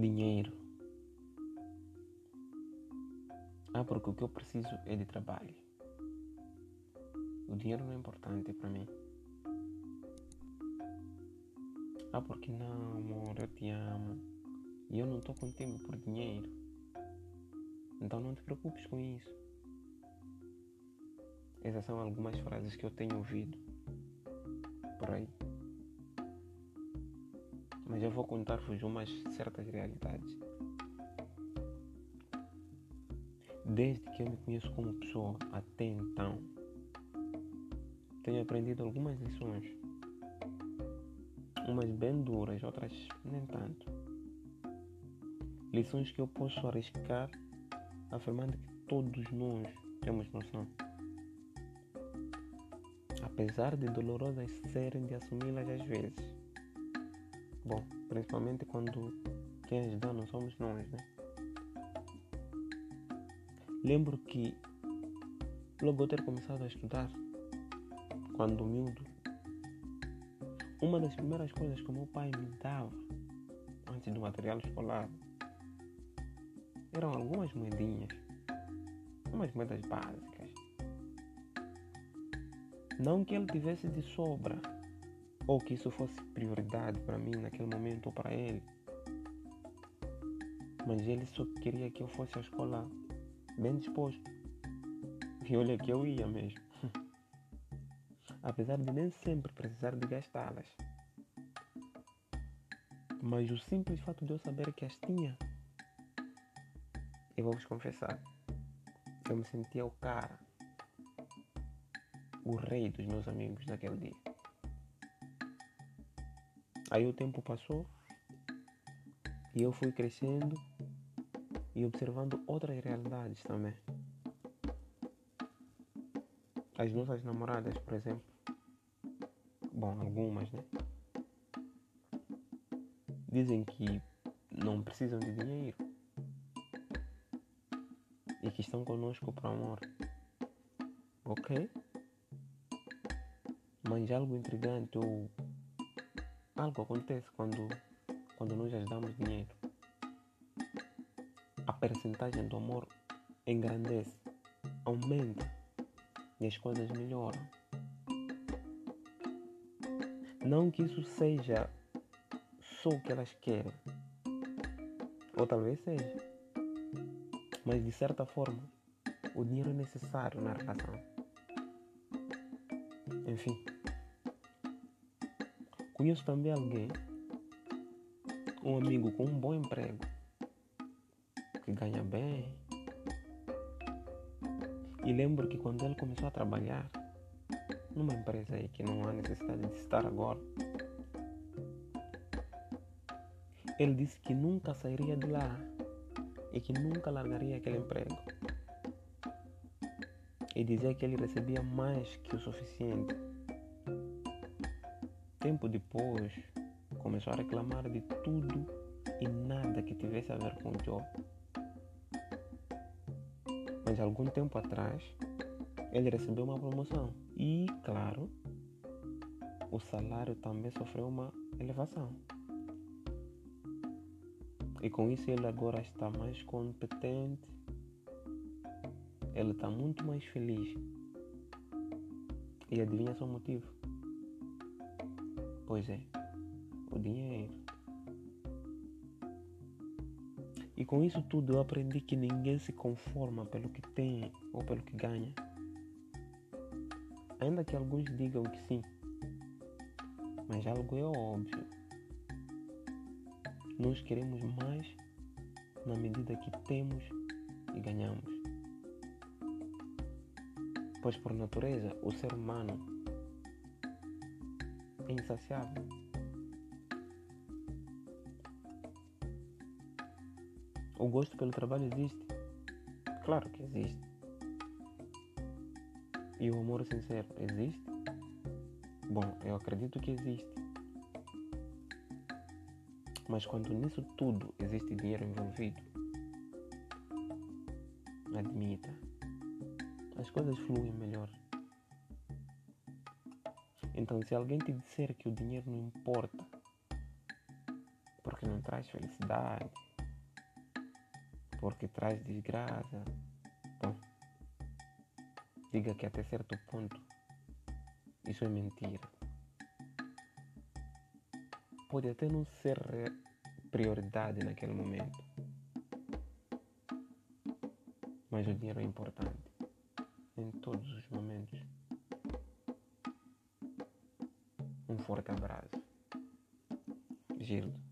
dinheiro. Ah, porque o que eu preciso é de trabalho. O dinheiro não é importante para mim. Ah, porque não, amor, eu te amo. E eu não estou contigo por dinheiro. Então não te preocupes com isso. Essas são algumas frases que eu tenho ouvido por aí. Mas eu vou contar-vos umas certas realidades. Desde que eu me conheço como pessoa até então, tenho aprendido algumas lições. Umas bem duras, outras nem tanto. Lições que eu posso arriscar afirmando que todos nós temos noção. Apesar de dolorosas serem de assumi-las às vezes. Bom, principalmente quando quem as dá não somos nós, né? Lembro que logo eu ter começado a estudar, quando miúdo, uma das primeiras coisas que meu pai me dava antes do material escolar eram algumas moedinhas, umas moedas básicas. Não que ele tivesse de sobra, ou que isso fosse prioridade para mim naquele momento ou para ele, mas ele só queria que eu fosse à escola bem disposto. E olha que eu ia mesmo. Apesar de nem sempre precisar de gastá-las. Mas o simples fato de eu saber que as tinha, eu vou vos confessar, eu me sentia o cara, o rei dos meus amigos naquele dia. Aí o tempo passou e eu fui crescendo e observando outras realidades também. As nossas namoradas, por exemplo. Bom, algumas, né? Dizem que não precisam de dinheiro e que estão conosco por amor. Ok? Mas algo intrigante ou algo acontece quando, quando nós as damos dinheiro a percentagem do amor engrandece, aumenta e as coisas melhoram. Não que isso seja só o que elas querem, ou talvez seja, mas de certa forma o dinheiro é necessário na relação. Enfim, conheço também alguém, um amigo com um bom emprego que ganha bem. E lembro que quando ele começou a trabalhar numa empresa aí que não há necessidade de estar agora, ele disse que nunca sairia de lá e que nunca largaria aquele emprego. E dizia que ele recebia mais que o suficiente. Tempo depois, começou a reclamar de tudo e nada que tivesse a ver com o job. Mas algum tempo atrás, ele recebeu uma promoção. E, claro, o salário também sofreu uma elevação. E com isso ele agora está mais competente, ele está muito mais feliz. E adivinha só o motivo? Pois é, o dinheiro. E com isso tudo eu aprendi que ninguém se conforma pelo que tem ou pelo que ganha. Ainda que alguns digam que sim, mas algo é óbvio. Nós queremos mais na medida que temos e ganhamos. Pois por natureza o ser humano é insaciável. O gosto pelo trabalho existe? Claro que existe. E o amor sincero existe? Bom, eu acredito que existe. Mas quando nisso tudo existe dinheiro envolvido, admita, as coisas fluem melhor. Então, se alguém te disser que o dinheiro não importa, porque não traz felicidade, porque traz desgraça. Bom, diga que até certo ponto isso é mentira. Pode até não ser prioridade naquele momento, mas o dinheiro é importante em todos os momentos. Um forte abraço. Gildo.